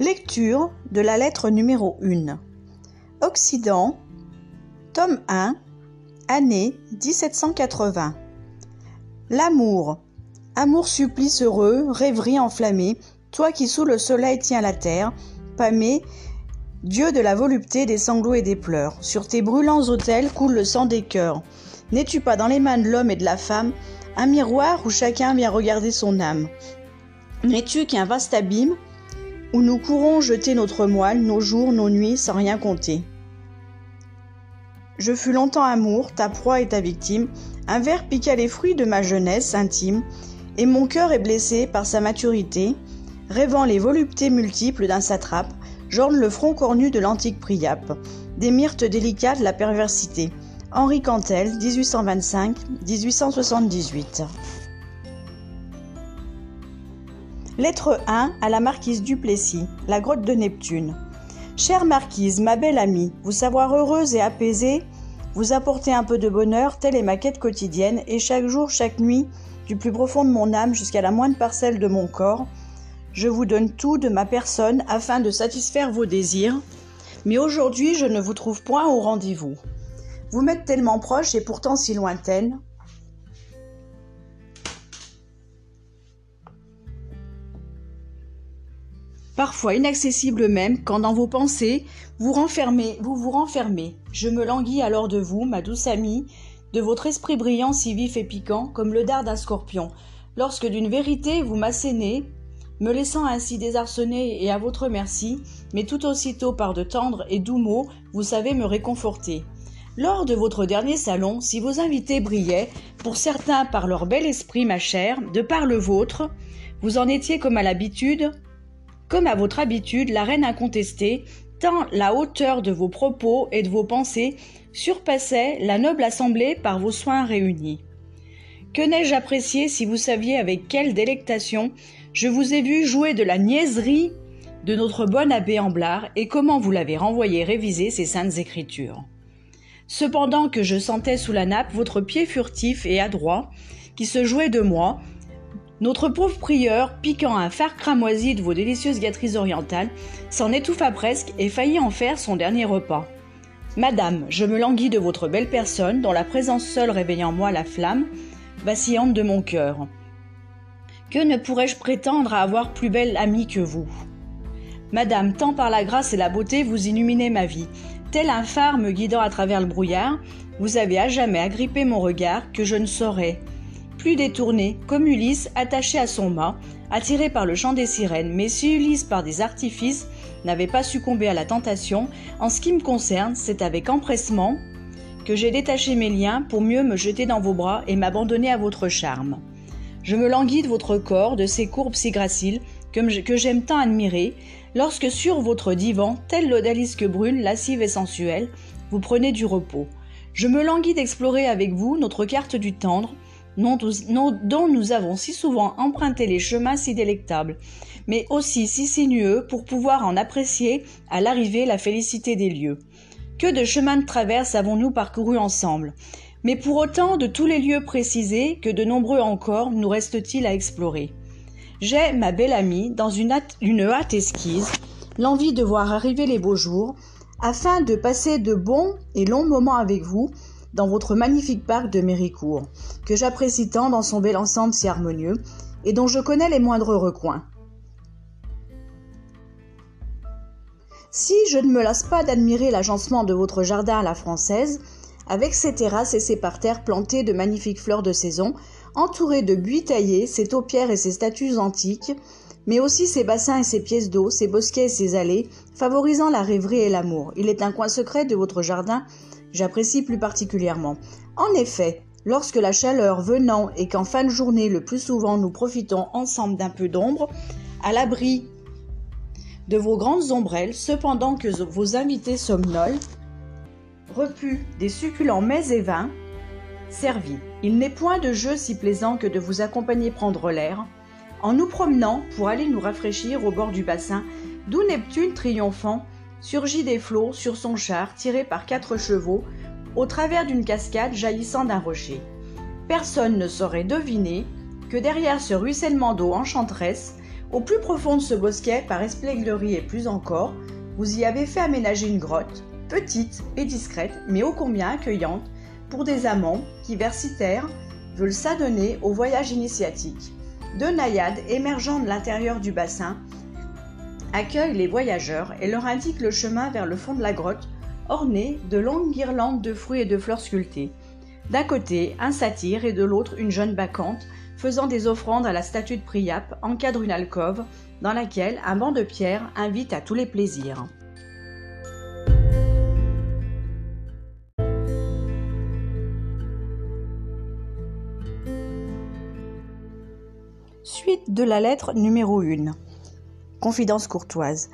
Lecture de la lettre numéro 1. Occident, tome 1, année 1780. L'amour. Amour supplice heureux, rêverie enflammée, toi qui sous le soleil tiens la terre, pâmé, Dieu de la volupté, des sanglots et des pleurs. Sur tes brûlants autels coule le sang des cœurs. N'es-tu pas dans les mains de l'homme et de la femme un miroir où chacun vient regarder son âme? N'es-tu qu'un vaste abîme où nous courons jeter notre moelle, nos jours, nos nuits, sans rien compter. Je fus longtemps amour, ta proie et ta victime, un ver piqua les fruits de ma jeunesse intime, et mon cœur est blessé par sa maturité, rêvant les voluptés multiples d'un satrape, j'orne le front cornu de l'antique Priape, des myrtes délicates la perversité. Henri Cantel, 1825-1878. Lettre 1 à la marquise Duplessis, la grotte de Neptune. Chère marquise, ma belle amie, vous savoir heureuse et apaisée, vous apporter un peu de bonheur, telle est ma quête quotidienne, et chaque jour, chaque nuit, du plus profond de mon âme jusqu'à la moindre parcelle de mon corps, je vous donne tout de ma personne afin de satisfaire vos désirs, mais aujourd'hui je ne vous trouve point au rendez-vous. Vous m'êtes tellement proche et pourtant si lointaine, parfois inaccessible même, quand dans vos pensées vous renfermez, vous vous renfermez. Je me languis alors de vous, ma douce amie, de votre esprit brillant si vif et piquant, comme le dard d'un scorpion, lorsque d'une vérité vous m'assénez, me laissant ainsi désarçonner et à votre merci, mais tout aussitôt par de tendres et doux mots, vous savez me réconforter. Lors de votre dernier salon, si vos invités brillaient, pour certains par leur bel esprit, ma chère, de par le vôtre, vous en étiez comme à l'habitude, comme à votre habitude, la reine incontestée, tant la hauteur de vos propos et de vos pensées surpassait la noble assemblée par vos soins réunis. Que n'ai-je apprécié si vous saviez avec quelle délectation je vous ai vu jouer de la niaiserie de notre bon abbé Amblard et comment vous l'avez renvoyé réviser ses saintes écritures. Cependant que je sentais sous la nappe votre pied furtif et adroit qui se jouait de moi, notre pauvre prieur, piquant un phare cramoisi de vos délicieuses gâteries orientales, s'en étouffa presque et faillit en faire son dernier repas. Madame, je me languis de votre belle personne, dont la présence seule réveille en moi la flamme vacillante de mon cœur. Que ne pourrais-je prétendre à avoir plus belle amie que vous? Madame, tant par la grâce et la beauté vous illuminez ma vie. Tel un phare me guidant à travers le brouillard, vous avez à jamais agrippé mon regard que je ne saurais plus détourné, comme Ulysse attaché à son mât, attiré par le chant des sirènes. Mais si Ulysse, par des artifices, n'avait pas succombé à la tentation, en ce qui me concerne, c'est avec empressement que j'ai détaché mes liens pour mieux me jeter dans vos bras et m'abandonner à votre charme. Je me languis de votre corps, de ces courbes si graciles que j'aime tant admirer, lorsque sur votre divan, telle l'odalisque brune, lascive et sensuelle, vous prenez du repos. Je me languis d'explorer avec vous notre carte du tendre, dont nous avons si souvent emprunté les chemins si délectables, mais aussi si sinueux pour pouvoir en apprécier à l'arrivée la félicité des lieux. Que de chemins de traverse avons-nous parcourus ensemble? Mais pour autant de tous les lieux précisés, que de nombreux encore nous reste-t-il à explorer? J'ai, ma belle amie, dans une hâte, une hâte esquisse, l'envie de voir arriver les beaux jours, afin de passer de bons et longs moments avec vous, dans votre magnifique parc de Méricourt, que j'apprécie tant dans son bel ensemble si harmonieux, et dont je connais les moindres recoins. Si je ne me lasse pas d'admirer l'agencement de votre jardin à la française, avec ses terrasses et ses parterres plantés de magnifiques fleurs de saison, entourés de buis taillés, ses taupières et ses statues antiques, mais aussi ses bassins et ses pièces d'eau, ses bosquets et ses allées, favorisant la rêverie et l'amour. Il est un coin secret de votre jardin j'apprécie plus particulièrement. En effet, lorsque la chaleur venant et qu'en fin de journée le plus souvent nous profitons ensemble d'un peu d'ombre, à l'abri de vos grandes ombrelles, cependant que vos invités somnolent, repus des succulents mets et vins, servis. Il n'est point de jeu si plaisant que de vous accompagner prendre l'air, en nous promenant pour aller nous rafraîchir au bord du bassin, d'où Neptune triomphant surgit des flots sur son char tiré par quatre chevaux au travers d'une cascade jaillissant d'un rocher. Personne ne saurait deviner que derrière ce ruissellement d'eau enchanteresse, Au plus profond de ce bosquet, par espièglerie et plus encore, vous y avez fait aménager une grotte, petite et discrète, mais ô combien accueillante, pour des amants qui, versitaires, veulent s'adonner au voyage initiatique. Deux naïades émergeant de l'intérieur du bassin accueillent les voyageurs et leur indiquent le chemin vers le fond de la grotte, orné de longues guirlandes de fruits et de fleurs sculptées. D'un côté, un satyre et de l'autre, une jeune bacchante, faisant des offrandes à la statue de Priape, encadre une alcôve dans laquelle un banc de pierre invite à tous les plaisirs. Suite de la lettre numéro 1. Confidence courtoise.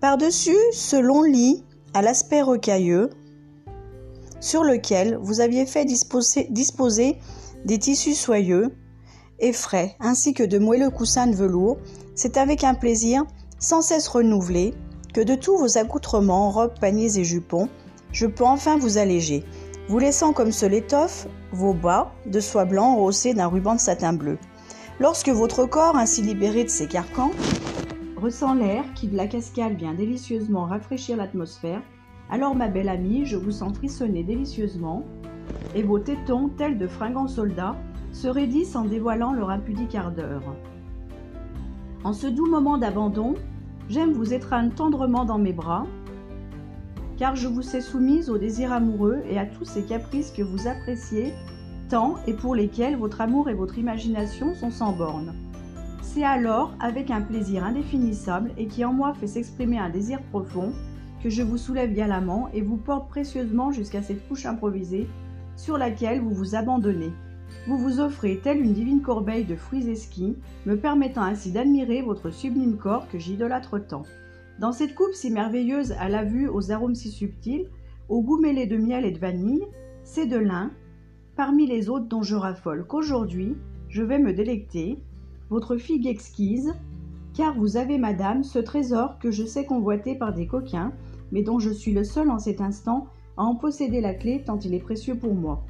Par-dessus ce long lit à l'aspect rocailleux, sur lequel vous aviez fait disposer, des tissus soyeux et frais, ainsi que de moelleux coussins de velours, c'est avec un plaisir sans cesse renouvelé que de tous vos accoutrements, robes, paniers et jupons, je peux enfin vous alléger, vous laissant comme seule étoffe vos bas de soie blanc rossés d'un ruban de satin bleu. Lorsque votre corps, ainsi libéré de ses carcans, ressent l'air qui de la cascade vient délicieusement rafraîchir l'atmosphère, alors ma belle amie, je vous sens frissonner délicieusement, et vos tétons, tels de fringants soldats, se raidissent en dévoilant leur impudique ardeur. En ce doux moment d'abandon, j'aime vous étreindre tendrement dans mes bras, car je vous sais soumise au désir amoureux et à tous ces caprices que vous appréciez tant et pour lesquels votre amour et votre imagination sont sans bornes. C'est alors, avec un plaisir indéfinissable et qui en moi fait s'exprimer un désir profond, que je vous soulève galamment et vous porte précieusement jusqu'à cette couche improvisée sur laquelle vous vous abandonnez. Vous vous offrez telle une divine corbeille de fruits esquis, me permettant ainsi d'admirer votre sublime corps que j'idolâtre tant. Dans cette coupe si merveilleuse à la vue, aux arômes si subtils, au goût mêlé de miel et de vanille, c'est de l'un, parmi les autres dont je raffole, qu'aujourd'hui je vais me délecter, votre figue exquise, car vous avez, madame, ce trésor que je sais convoité par des coquins, mais dont je suis le seul en cet instant à en posséder la clé tant il est précieux pour moi.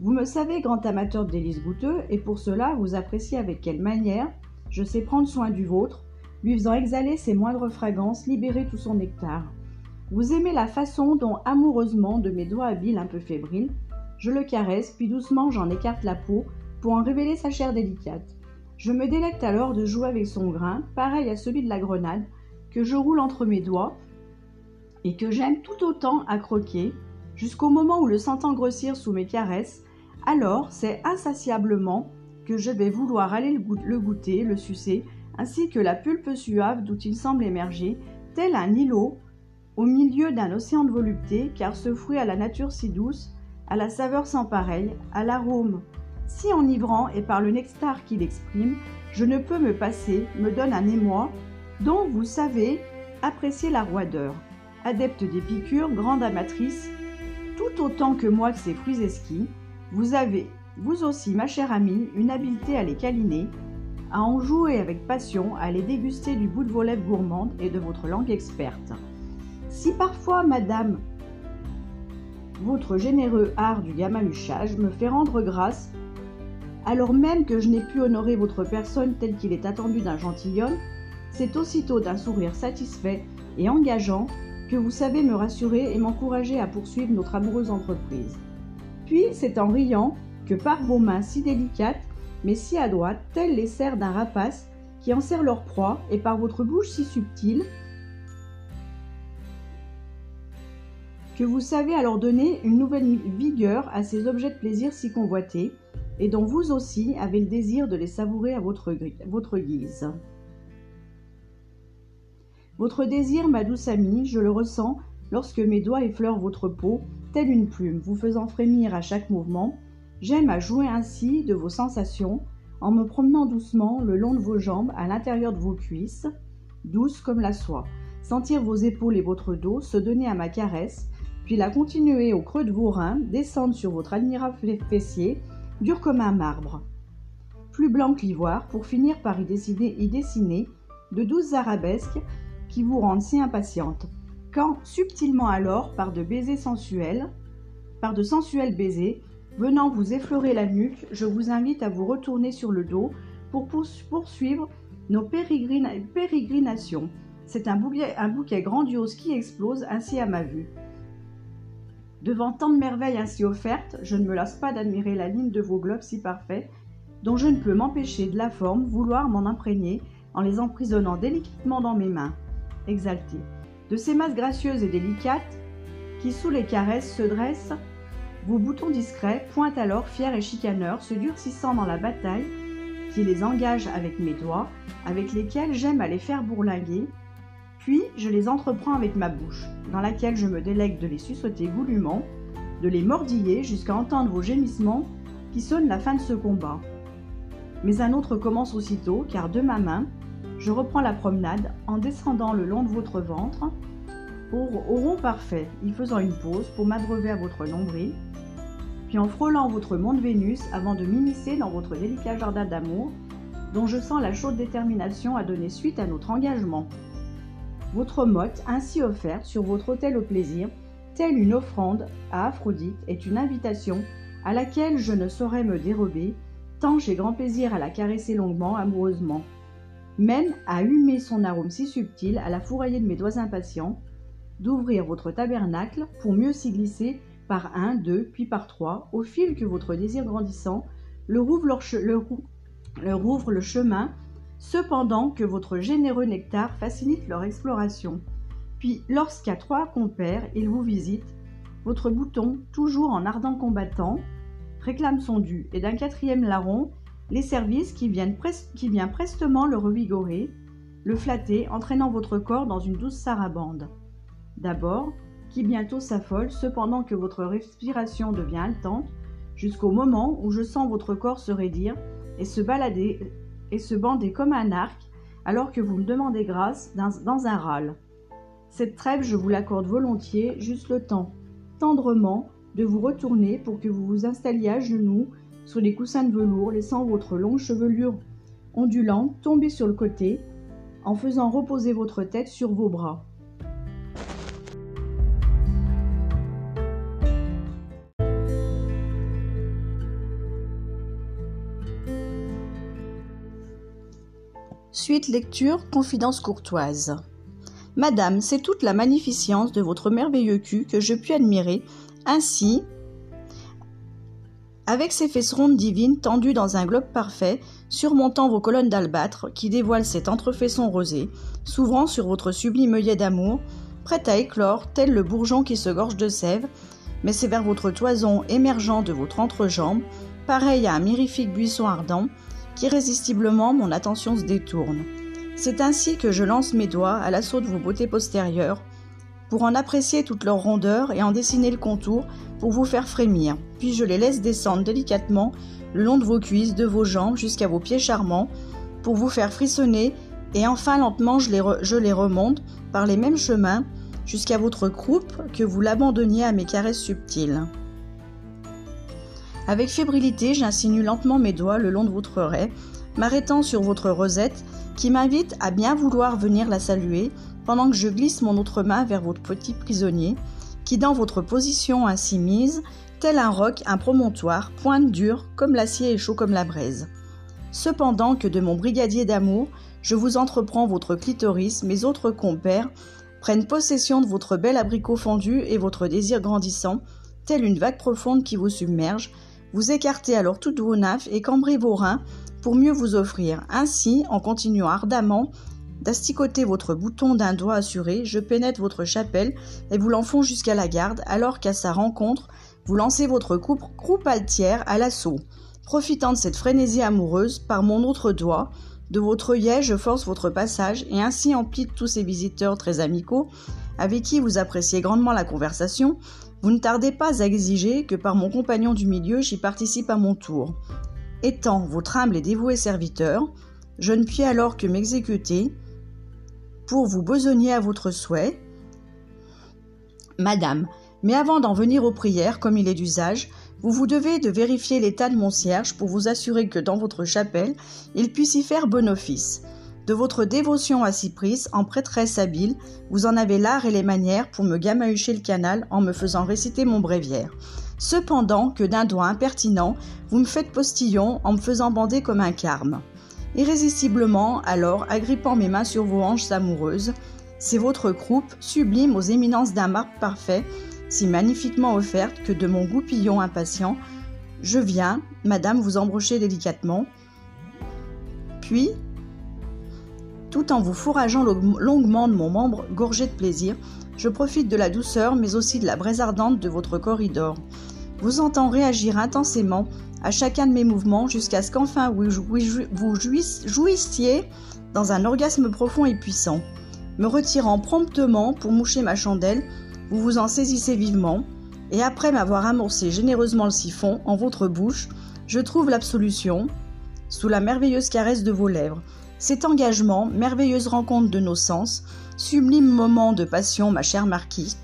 Vous me savez grand amateur de délices goûteux, et pour cela vous appréciez avec quelle manière je sais prendre soin du vôtre, lui faisant exhaler ses moindres fragrances, libérer tout son nectar. Vous aimez la façon dont, amoureusement, de mes doigts habiles un peu fébriles, je le caresse, puis doucement j'en écarte la peau pour en révéler sa chair délicate. Je me délecte alors de jouer avec son grain, pareil à celui de la grenade, que je roule entre mes doigts et que j'aime tout autant à croquer, jusqu'au moment où le sentant grossir sous mes caresses, alors c'est insatiablement que je vais vouloir aller le goûter, le sucer, ainsi que la pulpe suave d'où il semble émerger, tel un îlot au milieu d'un océan de volupté, car ce fruit à la nature si douce, à la saveur sans pareille, à l'arôme si enivrant et par le nectar qu'il exprime, je ne peux me passer, me donne un émoi, dont vous savez apprécier la roideur. Adepte des piqûres, grande amatrice, tout autant que moi de ces fruits esquis, vous avez, vous aussi, ma chère amie, une habileté à les câliner, à en jouer avec passion, à les déguster du bout de vos lèvres gourmandes et de votre langue experte. Si parfois, madame, votre généreux art du gamamuchage me fait rendre grâce alors même que je n'ai pu honorer votre personne tel qu'il est attendu d'un gentilhomme, c'est aussitôt d'un sourire satisfait et engageant que vous savez me rassurer et m'encourager à poursuivre notre amoureuse entreprise. Puis c'est en riant que par vos mains si délicates, mais si adroites, telles les serres d'un rapace qui en serre leur proie, et par votre bouche si subtile, que vous savez alors donner une nouvelle vigueur à ces objets de plaisir si convoités, et dont vous aussi avez le désir de les savourer à votre, guise. Votre désir, ma douce amie, je le ressens lorsque mes doigts effleurent votre peau, telle une plume, vous faisant frémir à chaque mouvement. J'aime à jouer ainsi de vos sensations, en me promenant doucement le long de vos jambes, à l'intérieur de vos cuisses, douces comme la soie, sentir vos épaules et votre dos se donner à ma caresse, puis la continuer au creux de vos reins, descendre sur votre admirable fessier, dur comme un marbre, plus blanc que l'ivoire, pour finir par y dessiner, y dessiner de douces arabesques qui vous rendent si impatiente. Quand, subtilement alors, par de baisers sensuels, par de sensuels baisers, venant vous effleurer la nuque, je vous invite à vous retourner sur le dos pour poursuivre nos pérégrinations. C'est un un bouquet grandiose qui explose ainsi à ma vue. Devant tant de merveilles ainsi offertes, je ne me lasse pas d'admirer la ligne de vos globes si parfaits, dont je ne peux m'empêcher de la forme vouloir m'en imprégner en les emprisonnant délicatement dans mes mains. Exalté. De ces masses gracieuses et délicates, qui sous les caresses se dressent, vos boutons discrets pointent alors fiers et chicaneurs, se durcissant dans la bataille, qui les engage avec mes doigts, avec lesquels j'aime à les faire bourlinguer, puis je les entreprends avec ma bouche, dans laquelle je me délègue de les suçoter goulûment, de les mordiller jusqu'à entendre vos gémissements qui sonnent la fin de ce combat. Mais un autre commence aussitôt, car de ma main, je reprends la promenade en descendant le long de votre ventre, au, rond parfait, y faisant une pause pour m'abreuver à votre nombril, puis en frôlant votre monde Vénus avant de m'immiscer dans votre délicat jardin d'amour, dont je sens la chaude détermination à donner suite à notre engagement. Votre motte, ainsi offerte sur votre autel au plaisir, telle une offrande à Aphrodite, est une invitation à laquelle je ne saurais me dérober, tant j'ai grand plaisir à la caresser longuement, amoureusement. Même à humer son arôme si subtil, à la fourrailler de mes doigts impatients, d'ouvrir votre tabernacle pour mieux s'y glisser par un, deux, puis par trois, au fil que votre désir grandissant le rouvre, le, rouvre le chemin, cependant que votre généreux nectar facilite leur exploration. Puis, lorsqu'à trois compères il vous visite, votre bouton, toujours en ardent combattant, réclame son dû, et d'un quatrième larron, les services qui, viennent qui vient prestement le revigorer, le flatter, entraînant votre corps dans une douce sarabande. D'abord, qui bientôt s'affole, cependant que votre respiration devient haletante, jusqu'au moment où je sens votre corps se raidir et se balader et se bander comme un arc, alors que vous me demandez grâce dans, dans un râle. Cette trêve, je vous l'accorde volontiers, juste le temps, tendrement, de vous retourner pour que vous vous installiez à genoux sur les coussins de velours, laissant votre longue chevelure ondulante tomber sur le côté, en faisant reposer votre tête sur vos bras. Suite lecture Confidence courtoise. Madame, c'est toute la magnificence de votre merveilleux cul que je puis admirer ainsi avec ses fesses rondes divines tendues dans un globe parfait, surmontant vos colonnes d'albâtre qui dévoilent cet entrefaisson rosé, s'ouvrant sur votre sublime œillet d'amour, prête à éclore, tel le bourgeon qui se gorge de sève, mais c'est vers votre toison émergeant de votre entrejambe, pareil à un mirifique buisson ardent, qu'irrésistiblement mon attention se détourne. C'est ainsi que je lance mes doigts à l'assaut de vos beautés postérieures, pour en apprécier toute leur rondeur et en dessiner le contour pour vous faire frémir. Puis je les laisse descendre délicatement le long de vos cuisses, de vos jambes jusqu'à vos pieds charmants pour vous faire frissonner et enfin lentement je les, je les remonte par les mêmes chemins jusqu'à votre croupe que vous l'abandonniez à mes caresses subtiles. Avec fébrilité, j'insinue lentement mes doigts le long de votre oreille, m'arrêtant sur votre rosette qui m'invite à bien vouloir venir la saluer pendant que je glisse mon autre main vers votre petit prisonnier, qui dans votre position ainsi mise, tel un roc, un promontoire, pointe dure, comme l'acier et chaud comme la braise. Cependant que de mon brigadier d'amour, je vous entreprends votre clitoris, mes autres compères prennent possession de votre bel abricot fondu et votre désir grandissant, telle une vague profonde qui vous submerge, vous écartez alors toutes vos naffes et cambrez vos reins pour mieux vous offrir. Ainsi, en continuant ardemment D'asticoter votre bouton d'un doigt assuré, je pénètre votre chapelle et vous l'enfonce jusqu'à la garde, alors qu'à sa rencontre, vous lancez votre coupe, altière à l'assaut. Profitant de cette frénésie amoureuse, par mon autre doigt, de votre œillet, je force votre passage et ainsi emplit tous ces visiteurs très amicaux, avec qui vous appréciez grandement la conversation, vous ne tardez pas à exiger que par mon compagnon du milieu j'y participe à mon tour. Étant votre humble et dévoué serviteur, je ne puis alors que m'exécuter, pour vous besogner à votre souhait. Madame, mais avant d'en venir aux prières, comme il est d'usage, vous vous devez de vérifier l'état de mon cierge pour vous assurer que dans votre chapelle, il puisse y faire bon office. De votre dévotion à Cypris, en prêtresse habile, vous en avez l'art et les manières pour me gamahucher le canal en me faisant réciter mon bréviaire. Cependant que d'un doigt impertinent, vous me faites postillon en me faisant bander comme un carme. Irrésistiblement, alors, agrippant mes mains sur vos hanches amoureuses, c'est votre croupe, sublime aux éminences d'un marbre parfait, si magnifiquement offerte que de mon goupillon impatient, je viens, madame, vous embrocher délicatement, puis, tout en vous fourrageant longuement de mon membre gorgé de plaisir, je profite de la douceur mais aussi de la braise ardente de votre corridor. Vous entends réagir intensément à chacun de mes mouvements jusqu'à ce qu'enfin vous jouissiez dans un orgasme profond et puissant. Me retirant promptement pour moucher ma chandelle, vous vous en saisissez vivement, et après m'avoir amorcé généreusement le siphon en votre bouche, je trouve l'absolution sous la merveilleuse caresse de vos lèvres. Cet engagement, merveilleuse rencontre de nos sens, sublime moment de passion, ma chère marquise,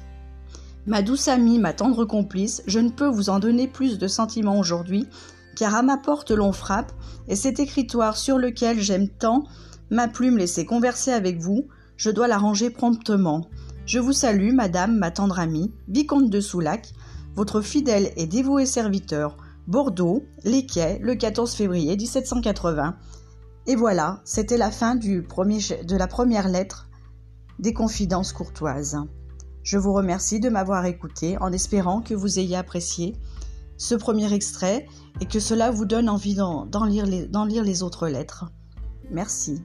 Ma douce amie, ma tendre complice, je ne peux vous en donner plus de sentiments aujourd'hui, car à ma porte l'on frappe, et cet écritoire sur lequel j'aime tant ma plume laisser converser avec vous, je dois la ranger promptement. Je vous salue, madame, ma tendre amie, vicomte de Soulac, votre fidèle et dévoué serviteur, Bordeaux, Les Quais, le 14 février 1780. Et voilà, c'était la fin de la première lettre des confidences courtoises. Je vous remercie de m'avoir écouté en espérant que vous ayez apprécié ce premier extrait et que cela vous donne envie d'en lire les autres lettres. Merci.